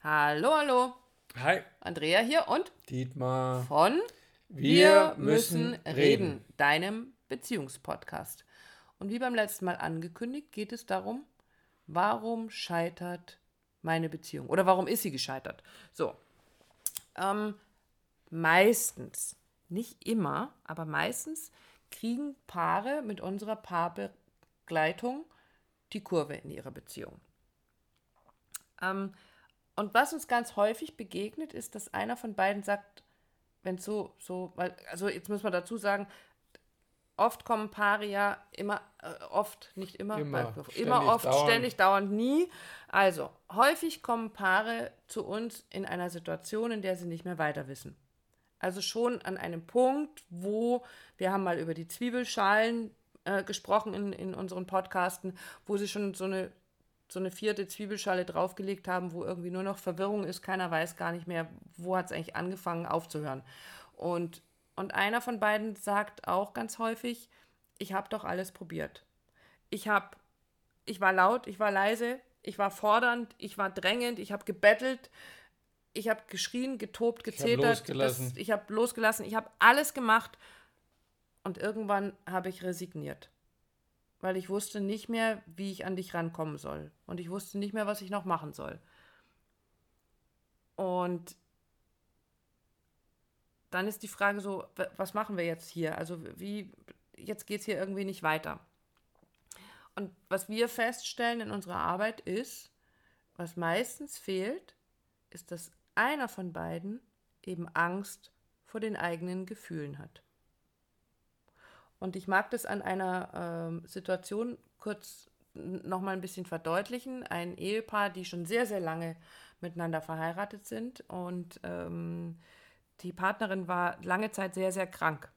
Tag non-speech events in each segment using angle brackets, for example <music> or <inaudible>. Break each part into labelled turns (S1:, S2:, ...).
S1: Hallo, hallo.
S2: Hi.
S1: Andrea hier und
S2: Dietmar.
S1: von
S2: Wir müssen reden.
S1: deinem Beziehungspodcast. Und wie beim letzten Mal angekündigt, geht es darum, warum scheitert meine Beziehung? Oder warum ist sie gescheitert? So. Ähm, meistens, nicht immer, aber meistens kriegen Paare mit unserer Paarbegleitung die Kurve in ihrer Beziehung. Ähm, und was uns ganz häufig begegnet, ist, dass einer von beiden sagt, wenn so, so, weil, also jetzt muss man dazu sagen, oft kommen Paare ja immer, äh, oft, nicht immer,
S2: Immer.
S1: weil-
S2: Ständig,
S1: immer oft,
S2: dauernd.
S1: ständig, dauernd, nie. Also, häufig kommen Paare zu uns in einer Situation, in der sie nicht mehr weiter wissen. Also schon an einem Punkt, wo wir haben mal über die Zwiebelschalen äh, gesprochen in, in unseren Podcasten, wo sie schon so eine, so eine vierte Zwiebelschale draufgelegt haben, wo irgendwie nur noch Verwirrung ist, keiner weiß gar nicht mehr, wo hat es eigentlich angefangen aufzuhören. Und, und einer von beiden sagt auch ganz häufig, ich habe doch alles probiert. Ich habe, ich war laut, ich war leise, ich war fordernd, ich war drängend, ich habe gebettelt, ich habe geschrien, getobt,
S2: hab
S1: gezetert, ich habe losgelassen, ich habe alles gemacht und irgendwann habe ich resigniert, weil ich wusste nicht mehr, wie ich an dich rankommen soll und ich wusste nicht mehr, was ich noch machen soll. Und dann ist die Frage so, was machen wir jetzt hier? Also wie, jetzt geht es hier irgendwie nicht weiter. Und was wir feststellen in unserer Arbeit ist, was meistens fehlt, ist, dass einer von beiden eben Angst vor den eigenen Gefühlen hat. Und ich mag das an einer ähm, Situation kurz nochmal ein bisschen verdeutlichen. Ein Ehepaar, die schon sehr, sehr lange miteinander verheiratet sind und ähm, die Partnerin war lange Zeit sehr, sehr krank.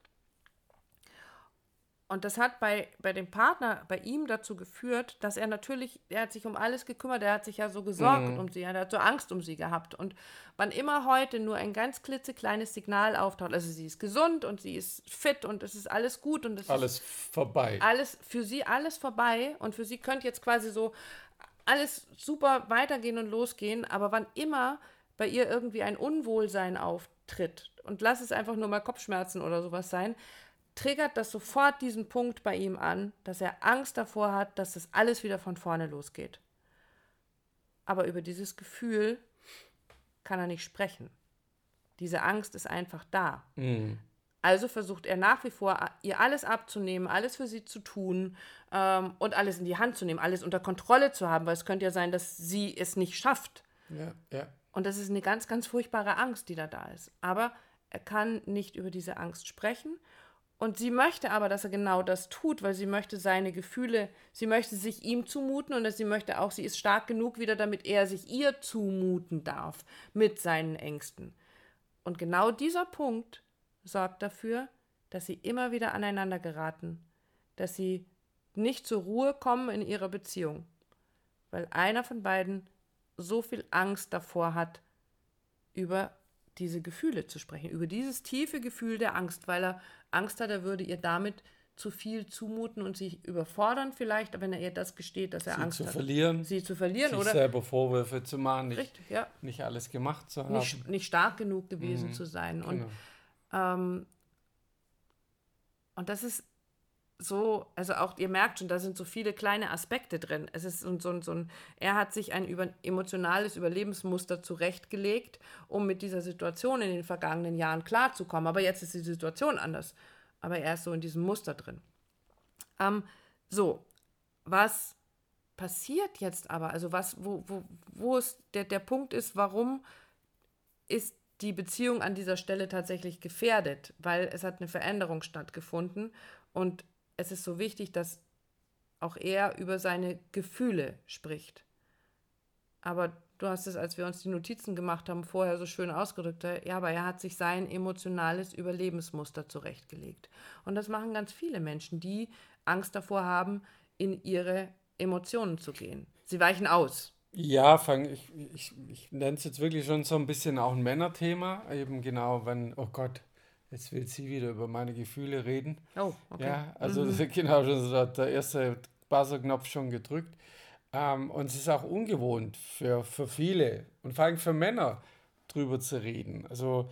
S1: Und das hat bei, bei dem Partner, bei ihm dazu geführt, dass er natürlich, er hat sich um alles gekümmert, er hat sich ja so gesorgt um sie, er hat so Angst um sie gehabt. Und wann immer heute nur ein ganz klitzekleines Signal auftaucht, also sie ist gesund und sie ist fit und es ist alles gut und es
S2: Alles
S1: ist
S2: vorbei.
S1: alles für sie alles vorbei und für sie könnte jetzt quasi so alles super weitergehen und losgehen, aber wann immer bei ihr irgendwie ein Unwohlsein auftritt und lass es einfach nur mal Kopfschmerzen oder sowas sein, triggert das sofort diesen Punkt bei ihm an, dass er Angst davor hat, dass das alles wieder von vorne losgeht. Aber über dieses Gefühl kann er nicht sprechen. Diese Angst ist einfach da. Also versucht er nach wie vor, ihr alles abzunehmen, alles für sie zu tun ähm, und alles in die Hand zu nehmen, alles unter Kontrolle zu haben, weil es könnte ja sein, dass sie es nicht schafft.
S2: Ja, ja.
S1: Und das ist eine ganz, ganz furchtbare Angst, die da da ist. Aber er kann nicht über diese Angst sprechen. Und sie möchte aber, dass er genau das tut, weil sie möchte seine Gefühle, sie möchte sich ihm zumuten und sie möchte auch, sie ist stark genug wieder, damit er sich ihr zumuten darf mit seinen Ängsten. Und genau dieser Punkt sorgt dafür, dass sie immer wieder aneinander geraten, dass sie nicht zur Ruhe kommen in ihrer Beziehung, weil einer von beiden so viel Angst davor hat, über diese Gefühle zu sprechen, über dieses tiefe Gefühl der Angst, weil er Angst hat, er würde ihr damit zu viel zumuten und sich überfordern vielleicht, wenn er ihr das gesteht, dass er
S2: Sie
S1: Angst
S2: zu
S1: hat,
S2: verlieren,
S1: sie zu verlieren
S2: sich
S1: oder
S2: selber Vorwürfe zu machen, nicht,
S1: richtig, ja,
S2: nicht alles gemacht zu haben.
S1: nicht, nicht stark genug gewesen zu sein und
S2: Genau.
S1: Ähm, und das ist so, also auch, ihr merkt schon, da sind so viele kleine Aspekte drin. Es ist so, so, so ein, er hat sich ein über, emotionales Überlebensmuster zurechtgelegt, um mit dieser Situation in den vergangenen Jahren klarzukommen. Aber jetzt ist die Situation anders. Aber er ist so in diesem Muster drin. Ähm, so, was passiert jetzt aber? Also was, wo, wo, wo ist der, der Punkt ist, warum ist die Beziehung an dieser Stelle tatsächlich gefährdet, weil es hat eine Veränderung stattgefunden und es ist so wichtig, dass auch er über seine Gefühle spricht. Aber du hast es, als wir uns die Notizen gemacht haben, vorher so schön ausgedrückt, ja, aber er hat sich sein emotionales Überlebensmuster zurechtgelegt. Und das machen ganz viele Menschen, die Angst davor haben, in ihre Emotionen zu gehen. Sie weichen aus.
S2: Ja, fang, ich, ich, ich nenne es jetzt wirklich schon so ein bisschen auch ein Männerthema. Eben genau, wenn, oh Gott, jetzt will sie wieder über meine Gefühle reden.
S1: Oh, okay.
S2: Ja, also <laughs> das ist genau schon so der- der erste Buzzerknopf schon gedrückt. Ähm, und es ist auch ungewohnt für, für viele und vor allem für Männer drüber zu reden. Also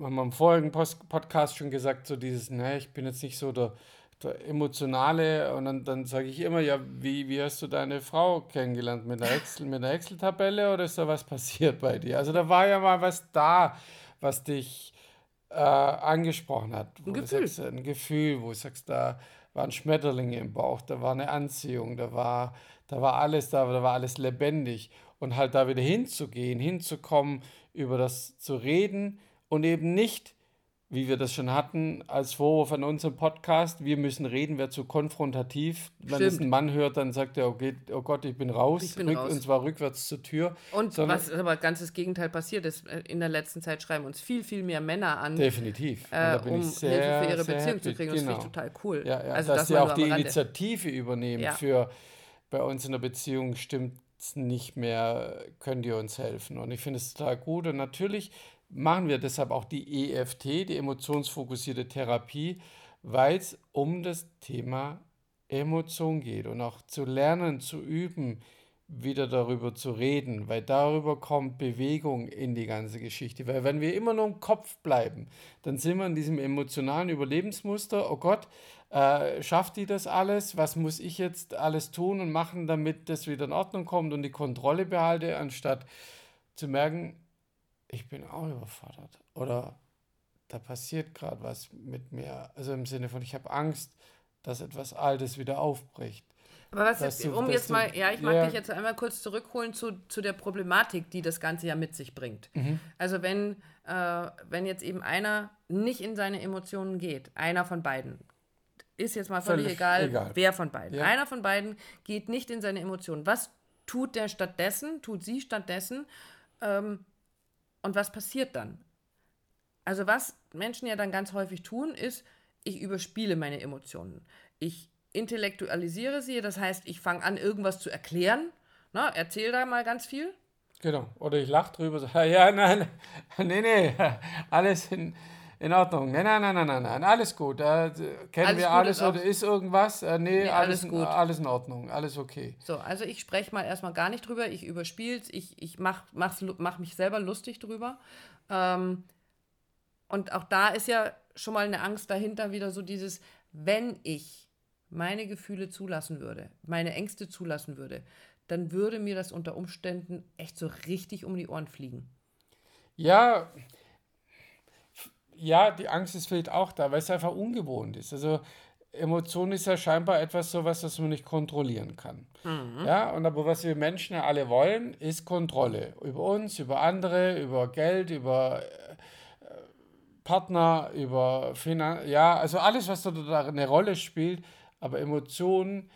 S2: haben wir im vorigen Post Podcast schon gesagt, so dieses, ne, ich bin jetzt nicht so der, der emotionale und dann, dann sage ich immer, ja, wie, wie hast du deine Frau kennengelernt? Mit einer Excel, mit einer Excel-Tabelle oder ist da was passiert bei dir? Also da war ja mal was da, was dich äh, angesprochen hat.
S1: Ein Gefühl.
S2: Sagst, ein Gefühl, wo du sagst, da waren Schmetterlinge im Bauch, da war eine Anziehung, da war, da war alles da, da war alles lebendig. Und halt da wieder hinzugehen, hinzukommen, über das zu reden und eben nicht, wie wir das schon hatten, als Vorwurf an unserem Podcast, wir müssen reden, wäre zu konfrontativ. Wenn es ein Mann hört, dann sagt er, okay, oh Gott, ich bin raus,
S1: Ich bin
S2: rück,
S1: raus.
S2: und zwar rückwärts zur Tür.
S1: Und
S2: Sondern-
S1: was aber ganz das Gegenteil passiert ist, äh, in der letzten Zeit schreiben uns viel, viel mehr Männer an,
S2: Definitiv.
S1: Äh,
S2: da bin
S1: um
S2: ich sehr,
S1: Hilfe für ihre Beziehung zu
S2: happy.
S1: kriegen. Das
S2: Genau.
S1: finde ich total cool.
S2: Ja, ja,
S1: also
S2: dass
S1: das
S2: sie auch die. Initiative übernehmen
S1: Ja.
S2: für bei uns in der Beziehung stimmt nicht mehr, könnt ihr uns helfen. Und ich finde es total gut. Und natürlich machen wir deshalb auch die EFT, die emotionsfokussierte Therapie, weil es um das Thema Emotion geht und auch zu lernen, zu üben, wieder darüber zu reden, weil darüber kommt Bewegung in die ganze Geschichte. Weil wenn wir immer nur im Kopf bleiben, dann sind wir in diesem emotionalen Überlebensmuster, oh Gott, äh, schafft die das alles? Was muss ich jetzt alles tun und machen, damit das wieder in Ordnung kommt und die Kontrolle behalte, anstatt zu merken, ich bin auch überfordert oder da passiert gerade was mit mir. Also im Sinne von, ich habe Angst, dass etwas Altes wieder aufbricht.
S1: Aber was,
S2: Dass du-
S1: um jetzt
S2: du-
S1: mal, ja, ich mag
S2: ja.
S1: dich jetzt einmal kurz zurückholen zu, zu der Problematik, die das Ganze ja mit sich bringt.
S2: Mhm.
S1: Also wenn, äh, wenn jetzt eben einer nicht in seine Emotionen geht, einer von beiden, ist jetzt mal völlig,
S2: Völlig
S1: egal,
S2: egal.
S1: wer von beiden.
S2: Ja.
S1: Einer von beiden geht nicht in seine Emotionen. Was tut der stattdessen, tut sie stattdessen ähm, und was passiert dann? Also was Menschen ja dann ganz häufig tun, ist, ich überspiele meine Emotionen. Ich intellektualisiere sie, das heißt, ich fange an, irgendwas zu erklären. Na, erzähl da mal ganz viel.
S2: Genau. Oder ich lache drüber, so, <laughs> ja, nein, nee, nee, <laughs> alles in, in Ordnung. Nein, nein, nein, nein, nein, nein, alles gut. Äh, kennen
S1: Alles
S2: wir alles
S1: ist
S2: oder ist irgendwas? Äh, nee,
S1: Nee,
S2: alles,
S1: alles gut.
S2: alles in Ordnung, alles okay.
S1: So, also ich spreche mal erstmal gar nicht drüber, ich überspiel's, ich, ich mach, mach's, mach mich selber lustig drüber. Ähm, und auch da ist ja schon mal eine Angst dahinter, wieder so dieses, wenn ich meine Gefühle zulassen würde, meine Ängste zulassen würde, dann würde mir das unter Umständen echt so richtig um die Ohren fliegen.
S2: Ja, ja, die Angst ist vielleicht auch da, weil es einfach ungewohnt ist. Also Emotion ist ja scheinbar etwas sowas, das man nicht kontrollieren kann. Ja, und aber was wir Menschen ja alle wollen, ist Kontrolle. Über uns, über andere, über Geld, über äh, Partner, über Finan ja, also alles, was da, da eine Rolle spielt, aber Emotionen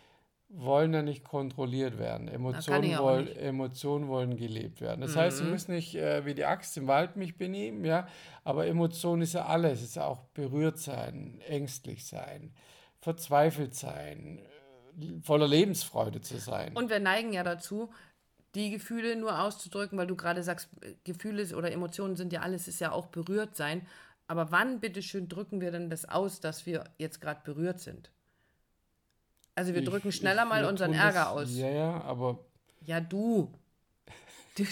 S2: wollen ja nicht kontrolliert werden. Emotionen, wollen. Emotionen wollen gelebt werden. Das heißt, ich muss nicht äh, wie die Axt im Wald mich benehmen, ja, aber Emotion ist ja alles. Es ist ja auch berührt sein, ängstlich sein, verzweifelt sein, äh, voller Lebensfreude zu sein.
S1: Und wir neigen ja dazu, die Gefühle nur auszudrücken, weil du gerade sagst, Gefühle oder Emotionen sind ja alles, ist ja auch berührt sein. Aber wann, bitteschön, drücken wir denn das aus, dass wir jetzt gerade berührt sind? Also wir
S2: Ich-
S1: drücken schneller
S2: ich-
S1: mal unseren Ärger
S2: das,
S1: aus.
S2: Ja, ja, aber
S1: Ja, du. Du,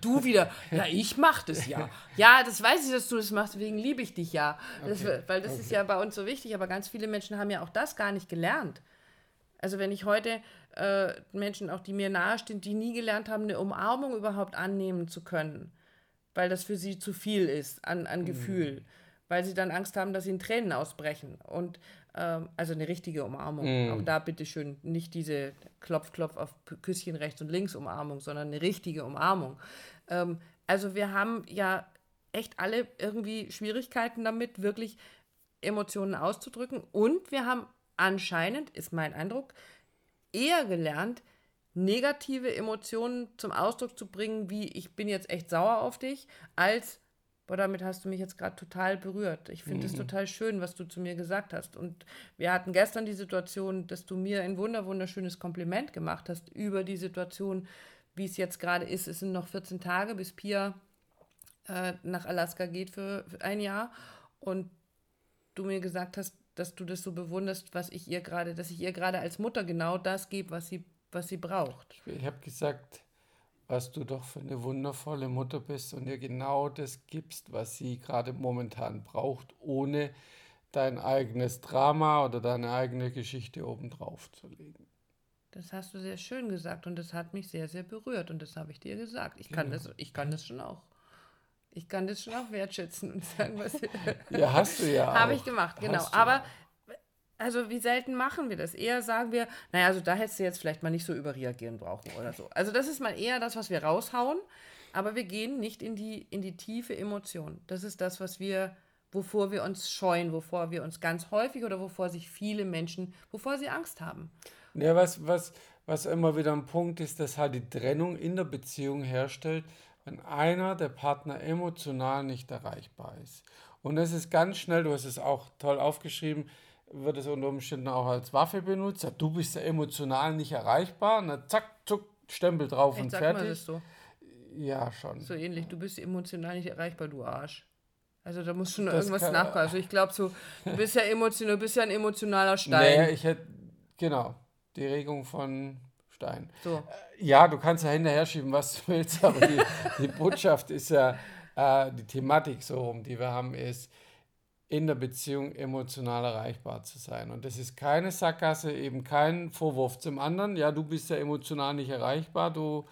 S1: du wieder. Ja, ich mach das ja. Ja, das weiß ich, dass du das machst, deswegen liebe ich dich ja. Das,
S2: Okay,
S1: Weil das ist ja bei uns so wichtig, aber ganz viele Menschen haben ja auch das gar nicht gelernt. Also wenn ich heute äh, Menschen, auch die mir nahestehen, die nie gelernt haben, eine Umarmung überhaupt annehmen zu können, weil das für sie zu viel ist an, an Gefühl, weil sie dann Angst haben, dass sie in Tränen ausbrechen. Und also eine richtige Umarmung. Auch da bitteschön nicht diese Klopf, Klopf auf Küsschen rechts und links Umarmung, sondern eine richtige Umarmung. Ähm, also wir haben ja echt alle irgendwie Schwierigkeiten damit, wirklich Emotionen auszudrücken. Und wir haben anscheinend, ist mein Eindruck, eher gelernt, negative Emotionen zum Ausdruck zu bringen, wie ich bin jetzt echt sauer auf dich, als boah, damit hast du mich jetzt gerade total berührt. Ich finde es total schön, was du zu mir gesagt hast. Und wir hatten gestern die Situation, dass du mir ein wunder wunderschönes Kompliment gemacht hast über die Situation, wie es jetzt gerade ist. Es sind noch 14 Tage, bis Pia äh, nach Alaska geht für, für ein Jahr. Und du mir gesagt hast, dass du das so bewunderst, was ich ihr gerade, dass ich ihr gerade als Mutter genau das gebe, was sie, was sie braucht.
S2: Ich habe gesagt, was du doch für eine wundervolle Mutter bist und ihr genau das gibst, was sie gerade momentan braucht, ohne dein eigenes Drama oder deine eigene Geschichte obendrauf zu legen.
S1: Das hast du sehr schön gesagt und das hat mich sehr, sehr berührt und das habe ich dir gesagt. Ich kann, genau. das, ich kann das schon auch. Ich kann das schon auch wertschätzen und sagen, was. <laughs> <laughs>
S2: ja, hast du ja.
S1: Habe ich gemacht, genau. Aber also wie selten machen wir das? Eher sagen wir, naja, also da hättest du jetzt vielleicht mal nicht so überreagieren brauchen oder so. Also das ist mal eher das, was wir raushauen, aber wir gehen nicht in die, in die tiefe Emotion. Das ist das, was wir, wovor wir uns scheuen, wovor wir uns ganz häufig oder wovor sich viele Menschen, wovor sie Angst haben.
S2: Ja, was, was, was immer wieder ein Punkt ist, dass halt die Trennung in der Beziehung herstellt, wenn einer der Partner emotional nicht erreichbar ist. Und das ist ganz schnell, du hast es auch toll aufgeschrieben, wird es unter Umständen auch als Waffe benutzt. Du bist ja emotional nicht erreichbar. Na, zack, zuck, Stempel drauf Echt, und fertig. Mal das so. Ja, schon.
S1: So ähnlich. Du bist emotional nicht erreichbar, du Arsch. Also da muss schon das irgendwas nachkommen. Also ich glaube so, du bist ja <laughs> emotional, du bist ja ein emotionaler Stein.
S2: Nee, ich hätte, genau, die Regung von Stein. So. Äh, ja, du kannst ja hinterher schieben, was du willst, aber die, die Botschaft ist ja, äh, die Thematik so rum, die wir haben, ist, in der Beziehung emotional erreichbar zu sein. Und das ist keine Sackgasse, eben kein Vorwurf zum anderen, ja, du bist ja emotional nicht erreichbar, du,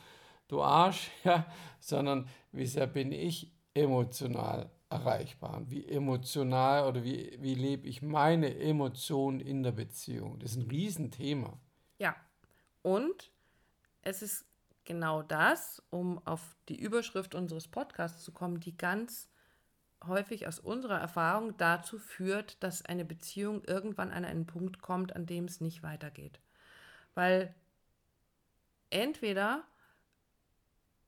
S2: du Arsch, <laughs> ja, sondern wie sehr bin ich emotional erreichbar? Wie emotional oder wie, wie lebe ich meine Emotionen in der Beziehung? Das ist ein Riesenthema.
S1: Ja, und es ist genau das, um auf die Überschrift unseres Podcasts zu kommen, die ganz häufig aus unserer Erfahrung dazu führt, dass eine Beziehung irgendwann an einen Punkt kommt, an dem es nicht weitergeht. Weil entweder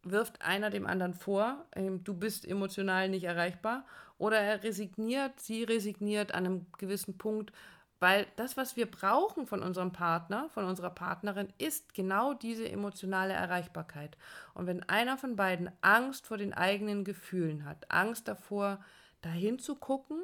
S1: wirft einer dem anderen vor, ähm, du bist emotional nicht erreichbar, oder er resigniert, sie resigniert an einem gewissen Punkt, weil das, was wir brauchen von unserem Partner, von unserer Partnerin, ist genau diese emotionale Erreichbarkeit. Und wenn einer von beiden Angst vor den eigenen Gefühlen hat, Angst davor, dahin zu gucken,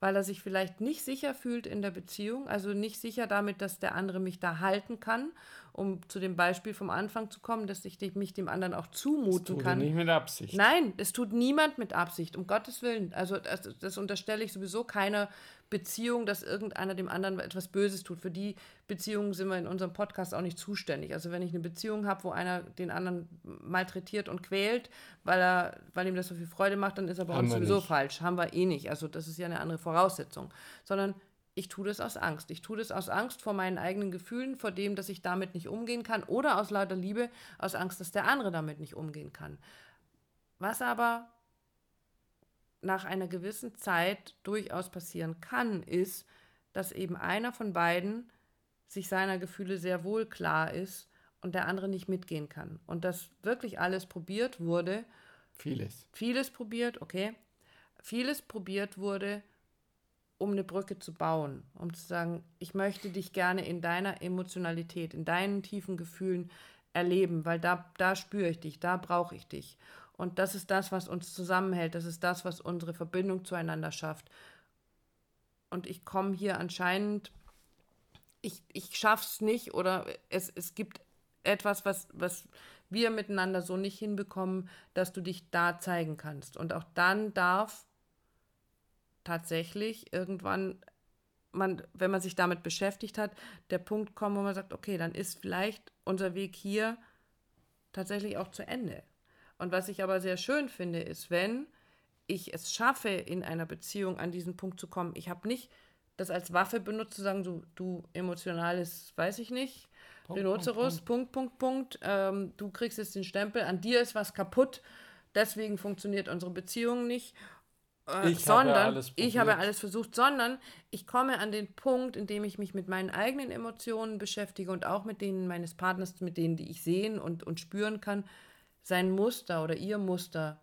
S1: weil er sich vielleicht nicht sicher fühlt in der Beziehung, also nicht sicher damit, dass der andere mich da halten kann, um zu dem Beispiel vom Anfang zu kommen, dass ich mich dem anderen auch zumuten das tut kann.
S2: nicht mit Absicht.
S1: Nein, es tut niemand mit Absicht, um Gottes Willen. Also das, das unterstelle ich sowieso keiner Beziehung, dass irgendeiner dem anderen etwas Böses tut. Für die Beziehungen sind wir in unserem Podcast auch nicht zuständig. Also wenn ich eine Beziehung habe, wo einer den anderen malträtiert und quält, weil er, weil ihm das so viel Freude macht, dann ist er bei Haben uns sowieso nicht. falsch. Haben wir eh nicht. Also das ist ja eine andere Voraussetzung. Sondern ich tue das aus Angst. Ich tue das aus Angst vor meinen eigenen Gefühlen, vor dem, dass ich damit nicht umgehen kann, oder aus lauter Liebe, aus Angst, dass der andere damit nicht umgehen kann. Was aber nach einer gewissen Zeit durchaus passieren kann, ist, dass eben einer von beiden sich seiner Gefühle sehr wohl klar ist und der andere nicht mitgehen kann. Und dass wirklich alles probiert wurde.
S2: Vieles.
S1: Vieles probiert, okay. Vieles probiert wurde, um eine Brücke zu bauen, um zu sagen, ich möchte dich gerne in deiner Emotionalität, in deinen tiefen Gefühlen erleben, weil da, da spüre ich dich, da brauche ich dich. Und das ist das, was uns zusammenhält. Das ist das, was unsere Verbindung zueinander schafft. Und ich komme hier anscheinend, ich, ich es nicht oder es, es gibt etwas, was, was wir miteinander so nicht hinbekommen, dass du dich da zeigen kannst. Und auch dann darf tatsächlich irgendwann man, wenn man sich damit beschäftigt hat, der Punkt kommen, wo man sagt, okay, dann ist vielleicht unser Weg hier tatsächlich auch zu Ende. Und was ich aber sehr schön finde, ist, wenn ich es schaffe, in einer Beziehung an diesen Punkt zu kommen. Ich habe nicht das als Waffe benutzt, zu sagen, du, du emotionales, weiß ich nicht, Punkt, Rhinoceros, Punkt, Punkt, Punkt, Punkt. Ähm, du kriegst jetzt den Stempel, an dir ist was kaputt, deswegen funktioniert unsere Beziehung nicht. Äh, ich sondern habe ich habe alles versucht, sondern ich komme an den Punkt, in dem ich mich mit meinen eigenen Emotionen beschäftige und auch mit denen meines Partners, mit denen, die ich sehen und, und spüren kann, sein Muster oder ihr Muster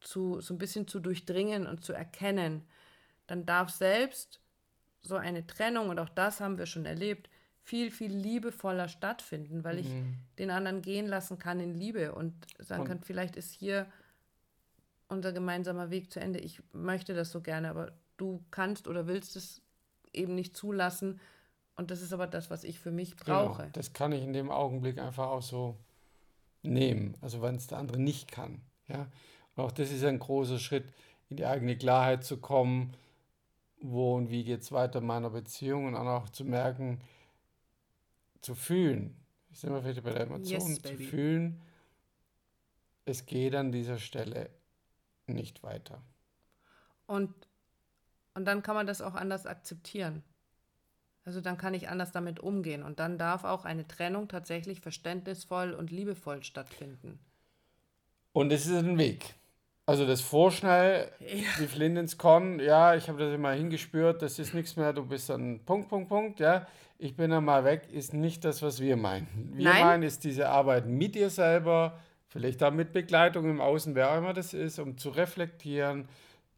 S1: zu, so ein bisschen zu durchdringen und zu erkennen, dann darf selbst so eine Trennung, und auch das haben wir schon erlebt, viel, viel liebevoller stattfinden, weil mhm. ich den anderen gehen lassen kann in Liebe und sagen und kann, vielleicht ist hier unser gemeinsamer Weg zu Ende. Ich möchte das so gerne, aber du kannst oder willst es eben nicht zulassen. und das ist aber das, was ich für mich
S2: Genau,
S1: brauche.
S2: das kann ich in dem Augenblick einfach auch so nehmen, also wenn es der andere nicht kann. Ja? Und auch das ist ein großer Schritt, in die eigene Klarheit zu kommen, wo und wie geht es weiter in meiner Beziehung und dann auch zu merken, zu fühlen, ich sind wir vielleicht bei der Emotion,
S1: Yes,
S2: zu fühlen, es geht an dieser Stelle nicht weiter.
S1: Und, und dann kann man das auch anders akzeptieren. Also dann kann ich anders damit umgehen. Und dann darf auch eine Trennung tatsächlich verständnisvoll und liebevoll stattfinden.
S2: Und es ist ein Weg. Also das Vorschnell, wie Flint ins Korn, ja, ich habe das immer hingespürt, das ist nichts mehr, du bist dann Punkt, Punkt, Punkt, ja, ich bin dann mal weg, ist nicht das, was wir meinen. Wir
S1: Nein.
S2: meinen, ist diese Arbeit mit dir selber, vielleicht auch mit Begleitung im Außen, wer auch immer das ist, um zu reflektieren,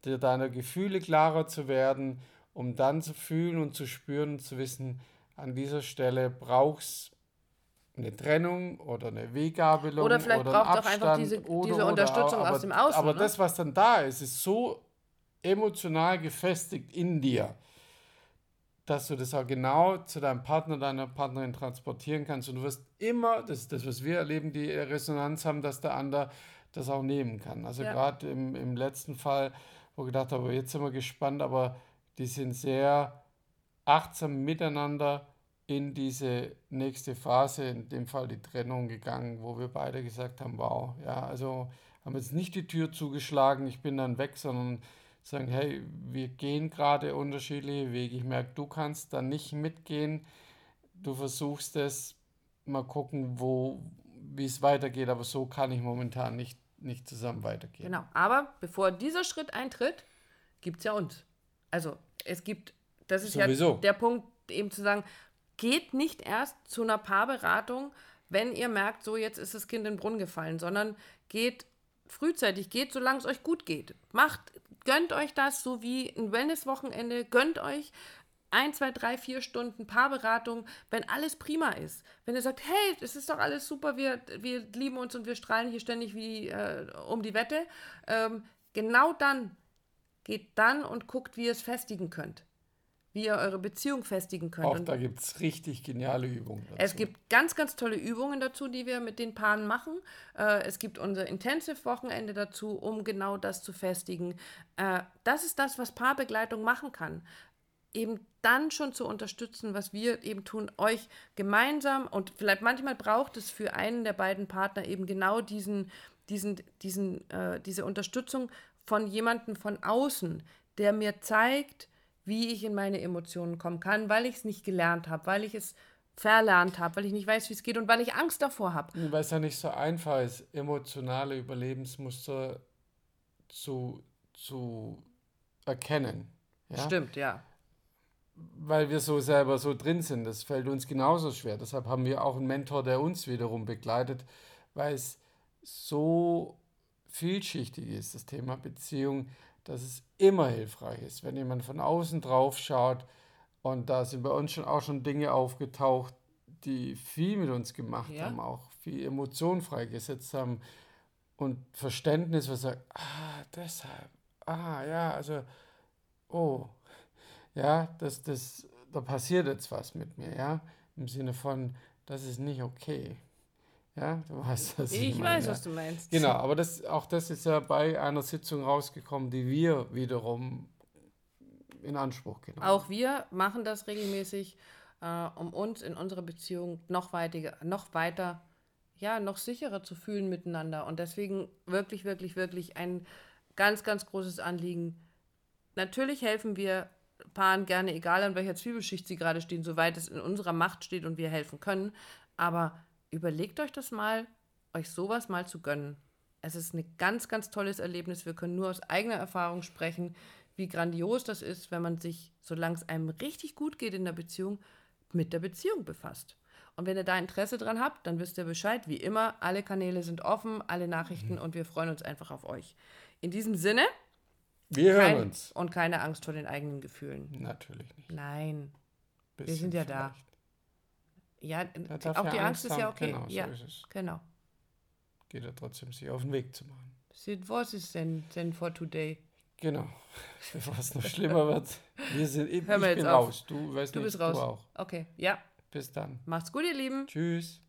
S2: dir deine Gefühle klarer zu werden, um dann zu fühlen und zu spüren und zu wissen, an dieser Stelle brauchst eine Trennung oder eine Weggabelung
S1: Oder vielleicht
S2: einen
S1: braucht auch einfach
S2: Abstand
S1: diese-
S2: oder,
S1: diese
S2: oder,
S1: Unterstützung
S2: aber,
S1: aus dem Außen,
S2: Aber
S1: ne?
S2: das, was dann da ist, ist so emotional gefestigt in dir, dass du das auch genau zu deinem Partner, deiner Partnerin transportieren kannst. Und du wirst immer, das ist das, was wir erleben, die Resonanz haben, dass der andere das auch nehmen kann. Also
S1: Ja.
S2: gerade im, im letzten Fall, wo ich gedacht habe, jetzt sind wir gespannt, aber die sind sehr achtsam miteinander in diese nächste Phase, in dem Fall die Trennung gegangen, wo wir beide gesagt haben, wow, ja, also haben jetzt nicht die Tür zugeschlagen, ich bin dann weg, sondern sagen, hey, wir gehen gerade unterschiedliche Wege. Ich merke, du kannst da nicht mitgehen. Du versuchst es, mal gucken, wo, wie es weitergeht, aber so kann ich momentan nicht, nicht zusammen weitergehen.
S1: Genau. Aber bevor dieser Schritt eintritt, gibt es ja uns. Also es gibt, das ist
S2: Sowieso.
S1: ja der Punkt, eben zu sagen, geht nicht erst zu einer Paarberatung, wenn ihr merkt, so jetzt ist das Kind in den Brunnen gefallen, sondern geht frühzeitig, geht, solange es euch gut geht. Macht, gönnt euch das, so wie ein Wellness-Wochenende, gönnt euch ein, zwei, drei, vier Stunden Paarberatung, wenn alles prima ist. Wenn ihr sagt, hey, es ist doch alles super, wir, wir lieben uns und wir strahlen hier ständig wie äh, um die Wette. Ähm, genau dann geht dann und guckt, wie ihr es festigen könnt. Wie ihr eure Beziehung festigen könnt.
S2: Auch
S1: und
S2: da gibt es richtig geniale Übungen dazu.
S1: es gibt ganz, ganz tolle Übungen dazu, die wir mit den Paaren machen. Äh, es gibt unser Intensive-Wochenende dazu, um genau das zu festigen. Äh, das ist das, was Paarbegleitung machen kann. Eben dann schon zu unterstützen, was wir eben tun, euch gemeinsam und vielleicht manchmal braucht es für einen der beiden Partner eben genau diesen, diesen, diesen, äh, diese Unterstützung von jemandem von außen, der mir zeigt, wie ich in meine Emotionen kommen kann, weil ich es nicht gelernt habe, weil ich es verlernt habe, weil ich nicht weiß, wie es geht und weil ich Angst davor habe.
S2: Weil es ja nicht so einfach ist, emotionale Überlebensmuster zu, zu erkennen. Ja?
S1: Stimmt, ja.
S2: Weil wir so selber so drin sind. Das fällt uns genauso schwer. Deshalb haben wir auch einen Mentor, der uns wiederum begleitet, weil es so vielschichtig ist, das Thema Beziehung, dass es immer hilfreich ist, wenn jemand von außen drauf schaut. Und da sind bei uns schon auch schon Dinge aufgetaucht, die viel mit uns gemacht
S1: Ja.
S2: haben, auch viel Emotionen freigesetzt haben und Verständnis, was sagt, ah, deshalb, ah, ja, also, oh, ja, das, das, da passiert jetzt was mit mir, ja, im Sinne von, das ist nicht okay. Ja, du weißt, was
S1: Ich
S2: meine,
S1: weiß, was du meinst.
S2: Genau, aber das, auch das ist ja bei einer Sitzung rausgekommen, die wir wiederum in Anspruch genommen
S1: Auch wir machen das regelmäßig, äh, um uns in unserer Beziehung noch weiter, noch weiter, ja, noch sicherer zu fühlen miteinander. Und deswegen wirklich, wirklich, wirklich ein ganz, ganz großes Anliegen. Natürlich helfen wir Paaren gerne, egal an welcher Zwiebelschicht sie gerade stehen, soweit es in unserer Macht steht und wir helfen können. Aber überlegt euch das mal, euch sowas mal zu gönnen. Es ist ein ganz, ganz tolles Erlebnis. Wir können nur aus eigener Erfahrung sprechen, wie grandios das ist, wenn man sich, solange es einem richtig gut geht in der Beziehung, mit der Beziehung befasst. Und wenn ihr da Interesse dran habt, dann wisst ihr Bescheid. Wie immer, alle Kanäle sind offen, alle Nachrichten und wir freuen uns einfach auf euch. In diesem Sinne,
S2: Wir hören
S1: kein,
S2: uns.
S1: und keine Angst vor den eigenen Gefühlen.
S2: Natürlich nicht.
S1: Nein.
S2: Bisschen
S1: sind ja da. Ja,
S2: darf
S1: auch die Angst
S2: Angst
S1: ist ja okay.
S2: Genau,
S1: ja,
S2: so ist es.
S1: genau.
S2: Geht er trotzdem, sich auf den Weg zu machen.
S1: Sid, was ist denn, denn for today?
S2: Genau. <laughs> Bevor es noch schlimmer wird. Wir sind,
S1: wir
S2: ich
S1: jetzt
S2: bin
S1: auf.
S2: raus. Du weißt
S1: Du
S2: nicht,
S1: bist raus.
S2: du auch.
S1: Okay, ja.
S2: Bis dann.
S1: Macht's gut, ihr Lieben.
S2: Tschüss.